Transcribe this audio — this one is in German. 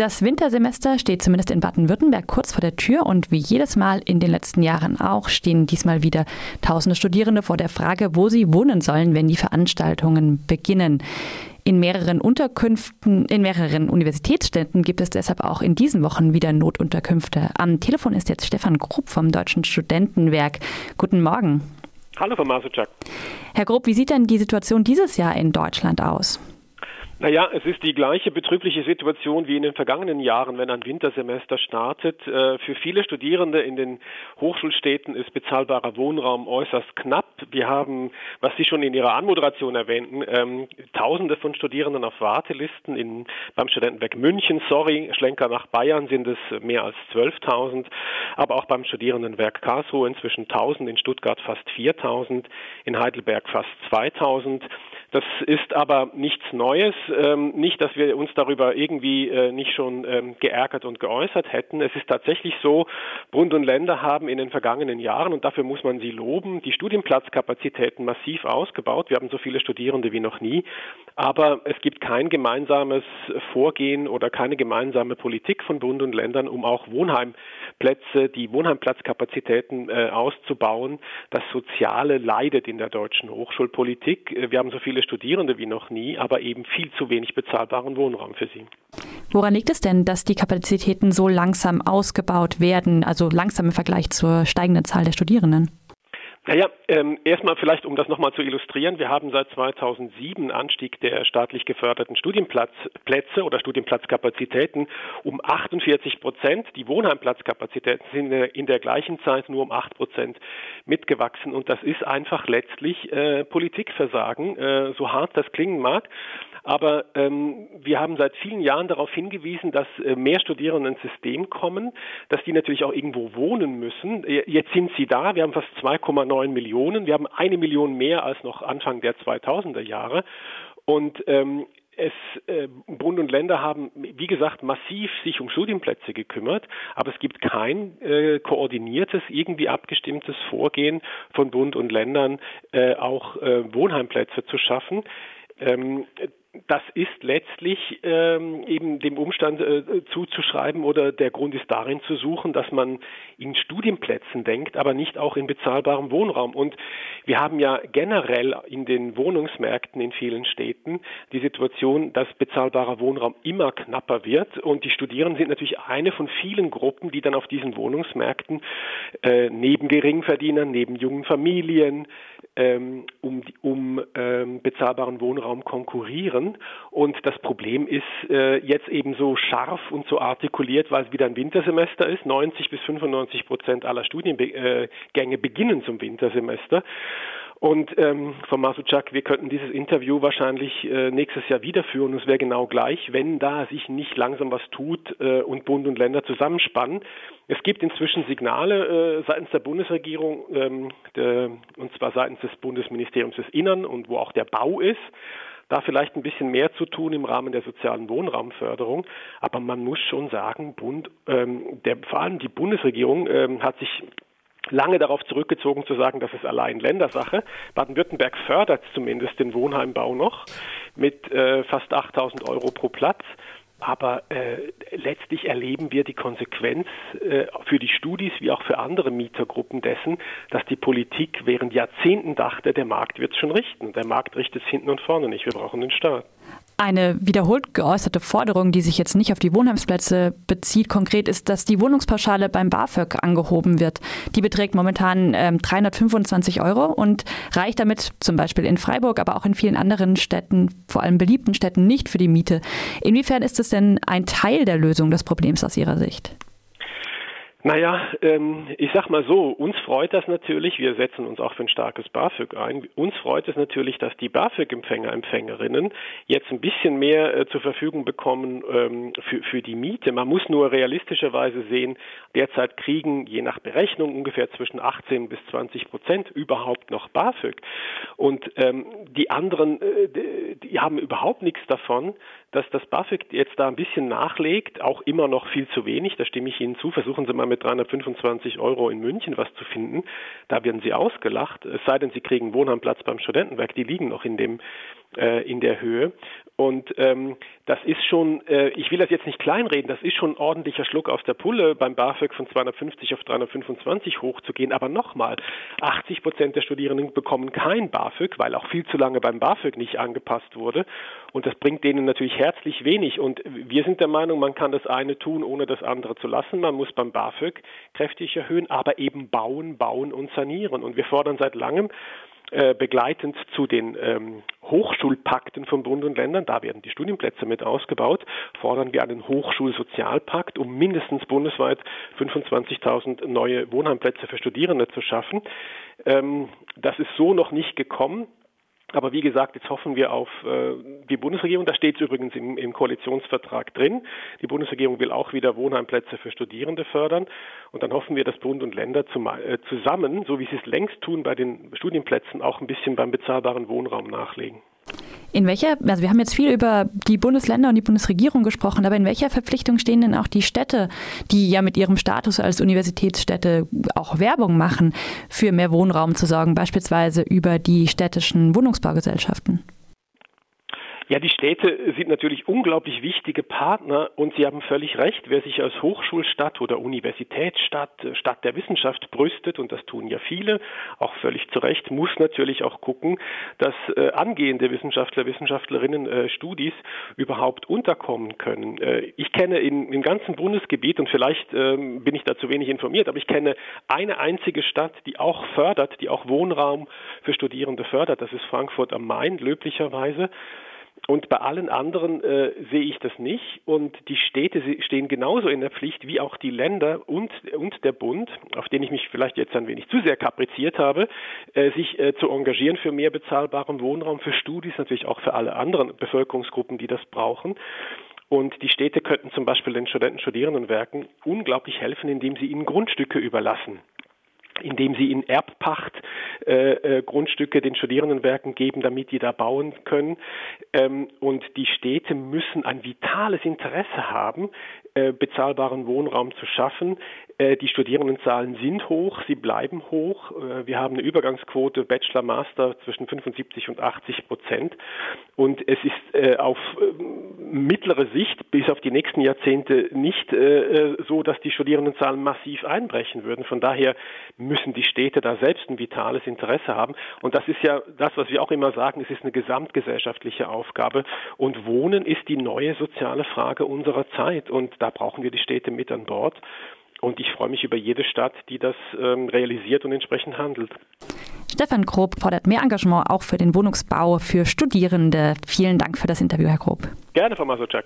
Das Wintersemester steht zumindest in Baden-Württemberg kurz vor der Tür und wie jedes Mal in den letzten Jahren auch stehen diesmal wieder tausende Studierende vor der Frage, wo sie wohnen sollen, wenn die Veranstaltungen beginnen. In mehreren Unterkünften, in mehreren Universitätsstädten gibt es deshalb auch in diesen Wochen wieder Notunterkünfte. Am Telefon ist jetzt Stefan Grupp vom Deutschen Studentenwerk. Guten Morgen. Hallo, Frau Masutschak. Herr Grupp, wie sieht denn die Situation dieses Jahr in Deutschland aus? Naja, es ist die gleiche betrübliche Situation wie in den vergangenen Jahren, wenn ein Wintersemester startet. Äh, für viele Studierende in den Hochschulstädten ist bezahlbarer Wohnraum äußerst knapp. Wir haben, was Sie schon in Ihrer Anmoderation erwähnten, ähm, Tausende von Studierenden auf Wartelisten in, beim Studentenwerk München. Sorry, Schlenker nach Bayern sind es mehr als 12.000, aber auch beim Studierendenwerk Karlsruhe inzwischen 1.000, in Stuttgart fast 4.000, in Heidelberg fast 2.000. Das ist aber nichts Neues. Ähm, nicht, dass wir uns darüber irgendwie äh, nicht schon ähm, geärgert und geäußert hätten. Es ist tatsächlich so, Bund und Länder haben in den vergangenen Jahren, und dafür muss man sie loben, die Studienplatzkapazitäten massiv ausgebaut. Wir haben so viele Studierende wie noch nie. Aber es gibt kein gemeinsames Vorgehen oder keine gemeinsame Politik von Bund und Ländern, um auch Wohnheimplätze, die Wohnheimplatzkapazitäten äh, auszubauen. Das Soziale leidet in der deutschen Hochschulpolitik. Äh, wir haben so viele viele Studierende wie noch nie, aber eben viel zu wenig bezahlbaren Wohnraum für sie. Woran liegt es denn, dass die Kapazitäten so langsam ausgebaut werden, also langsam im Vergleich zur steigenden Zahl der Studierenden? Naja, ähm, erstmal vielleicht, um das nochmal zu illustrieren, wir haben seit 2007 Anstieg der staatlich geförderten Studienplatzplätze oder Studienplatzkapazitäten um 48 Prozent. Die Wohnheimplatzkapazitäten sind in der gleichen Zeit nur um 8 Prozent mitgewachsen und das ist einfach letztlich äh, Politikversagen, äh, so hart das klingen mag. Aber ähm, wir haben seit vielen Jahren darauf hingewiesen, dass äh, mehr Studierende ins System kommen, dass die natürlich auch irgendwo wohnen müssen. Äh, jetzt sind sie da. Wir haben fast 2,9 Millionen. Wir haben eine Million mehr als noch Anfang der 2000er Jahre. Und ähm, es, äh, Bund und Länder haben, wie gesagt, massiv sich um Studienplätze gekümmert, aber es gibt kein äh, koordiniertes, irgendwie abgestimmtes Vorgehen von Bund und Ländern, äh, auch äh, Wohnheimplätze zu schaffen. Ähm, das ist letztlich ähm, eben dem Umstand äh, zuzuschreiben oder der Grund ist darin zu suchen, dass man in Studienplätzen denkt, aber nicht auch in bezahlbarem Wohnraum. Und wir haben ja generell in den Wohnungsmärkten in vielen Städten die Situation, dass bezahlbarer Wohnraum immer knapper wird und die Studierenden sind natürlich eine von vielen Gruppen, die dann auf diesen Wohnungsmärkten äh, neben Geringverdienern, neben jungen Familien, ähm, um, um ähm, bezahlbaren Wohnraum konkurrieren. Und das Problem ist äh, jetzt eben so scharf und so artikuliert, weil es wieder ein Wintersemester ist. 90 bis 95 Prozent aller Studiengänge äh, beginnen zum Wintersemester. Und ähm, Frau Masutschak, wir könnten dieses Interview wahrscheinlich äh, nächstes Jahr wiederführen. Es wäre genau gleich, wenn da sich nicht langsam was tut äh, und Bund und Länder zusammenspannen. Es gibt inzwischen Signale äh, seitens der Bundesregierung, ähm, der, und zwar seitens des Bundesministeriums des Innern und wo auch der Bau ist da vielleicht ein bisschen mehr zu tun im Rahmen der sozialen Wohnraumförderung. Aber man muss schon sagen, Bund, ähm, der, vor allem die Bundesregierung ähm, hat sich lange darauf zurückgezogen zu sagen, das ist allein Ländersache. Baden-Württemberg fördert zumindest den Wohnheimbau noch mit äh, fast 8000 Euro pro Platz. Aber äh, letztlich erleben wir die Konsequenz äh, für die Studis wie auch für andere Mietergruppen dessen, dass die Politik während Jahrzehnten dachte, der Markt wird es schon richten. Der Markt richtet es hinten und vorne nicht. Wir brauchen den Staat. Eine wiederholt geäußerte Forderung, die sich jetzt nicht auf die Wohnheimsplätze bezieht, konkret ist, dass die Wohnungspauschale beim BAföG angehoben wird. Die beträgt momentan ähm, 325 Euro und reicht damit zum Beispiel in Freiburg, aber auch in vielen anderen Städten, vor allem beliebten Städten, nicht für die Miete. Inwiefern ist es denn ein Teil der Lösung des Problems aus Ihrer Sicht? Naja, ähm, ich sag mal so, uns freut das natürlich, wir setzen uns auch für ein starkes BAföG ein, uns freut es natürlich, dass die BAföG-Empfänger, Empfängerinnen jetzt ein bisschen mehr äh, zur Verfügung bekommen ähm, für, für die Miete. Man muss nur realistischerweise sehen, derzeit kriegen je nach Berechnung ungefähr zwischen 18 bis 20 Prozent überhaupt noch BAföG. Und ähm, die anderen, äh, die haben überhaupt nichts davon, dass das BAföG jetzt da ein bisschen nachlegt, auch immer noch viel zu wenig, da stimme ich Ihnen zu. Versuchen Sie mal mit 325 Euro in München was zu finden. Da werden Sie ausgelacht, es sei denn, Sie kriegen Wohnheimplatz beim Studentenwerk, die liegen noch in dem äh, in der Höhe. Und ähm, das ist schon, äh, ich will das jetzt nicht kleinreden, das ist schon ein ordentlicher Schluck aus der Pulle, beim BAföG von 250 auf 325 hochzugehen. Aber nochmal, 80 Prozent der Studierenden bekommen kein BAföG, weil auch viel zu lange beim BAföG nicht angepasst wurde. Und das bringt denen natürlich herzlich wenig. Und wir sind der Meinung, man kann das eine tun, ohne das andere zu lassen. Man muss beim BAföG kräftig erhöhen, aber eben bauen, bauen und sanieren. Und wir fordern seit langem, äh, begleitend zu den ähm, Hochschulpakten von Bund und Ländern, da werden die Studienplätze mit ausgebaut, fordern wir einen Hochschulsozialpakt, um mindestens bundesweit 25.000 neue Wohnheimplätze für Studierende zu schaffen. Ähm, das ist so noch nicht gekommen. Aber wie gesagt, jetzt hoffen wir auf äh, die Bundesregierung. Da steht es übrigens im, im, Koalitionsvertrag drin. Die Bundesregierung will auch wieder Wohnheimplätze für Studierende fördern. Und dann hoffen wir, dass Bund und Länder zum, äh, zusammen, so wie sie es längst tun bei den Studienplätzen, auch ein bisschen beim bezahlbaren Wohnraum nachlegen. In welcher, also wir haben jetzt viel über die Bundesländer und die Bundesregierung gesprochen, aber in welcher Verpflichtung stehen denn auch die Städte, die ja mit ihrem Status als Universitätsstädte auch Werbung machen, für mehr Wohnraum zu sorgen, beispielsweise über die städtischen Wohnungsbaugesellschaften? Ja, die Städte sind natürlich unglaublich wichtige Partner und Sie haben völlig recht, wer sich als Hochschulstadt oder Universitätsstadt, äh, Stadt der Wissenschaft brüstet, und das tun ja viele, auch völlig zu Recht, muss natürlich auch gucken, dass äh, angehende Wissenschaftler, Wissenschaftlerinnen äh, Studis überhaupt unterkommen können. Äh, ich kenne in, im ganzen Bundesgebiet, und vielleicht ähm, bin ich da zu wenig informiert, aber ich kenne eine einzige Stadt, die auch fördert, die auch Wohnraum für Studierende fördert, das ist Frankfurt am Main, löblicherweise. Und bei allen anderen äh, sehe ich das nicht. Und die Städte stehen genauso in der Pflicht wie auch die Länder und, und der Bund, auf den ich mich vielleicht jetzt ein wenig zu sehr kapriziert habe, äh, sich äh, zu engagieren für mehr bezahlbaren Wohnraum, für Studis, natürlich auch für alle anderen Bevölkerungsgruppen, die das brauchen. Und die Städte könnten zum Beispiel den Studenten, Studierendenwerken unglaublich helfen, indem sie ihnen Grundstücke überlassen indem sie in Erbpacht äh, äh, Grundstücke den Studierendenwerken geben, damit die da bauen können. Ähm, und die Städte müssen ein vitales Interesse haben, äh, bezahlbaren Wohnraum zu schaffen. Äh, die Studierendenzahlen sind hoch, sie bleiben hoch. Äh, wir haben eine Übergangsquote Bachelor, Master zwischen 75 und 80 Prozent. Und es ist äh, auf mittlere Sicht bis auf die nächsten Jahrzehnte nicht so, dass die Studierendenzahlen massiv einbrechen würden. Von daher müssen die Städte da selbst ein vitales Interesse haben. Und das ist ja das, was wir auch immer sagen, es ist eine gesamtgesellschaftliche Aufgabe. Und Wohnen ist die neue soziale Frage unserer Zeit. Und da brauchen wir die Städte mit an Bord. Und ich freue mich über jede Stadt, die das ähm, realisiert und entsprechend handelt. Stefan Grob fordert mehr Engagement auch für den Wohnungsbau für Studierende. Vielen Dank für das Interview, Herr Grob. Gerne, Frau Masoczak.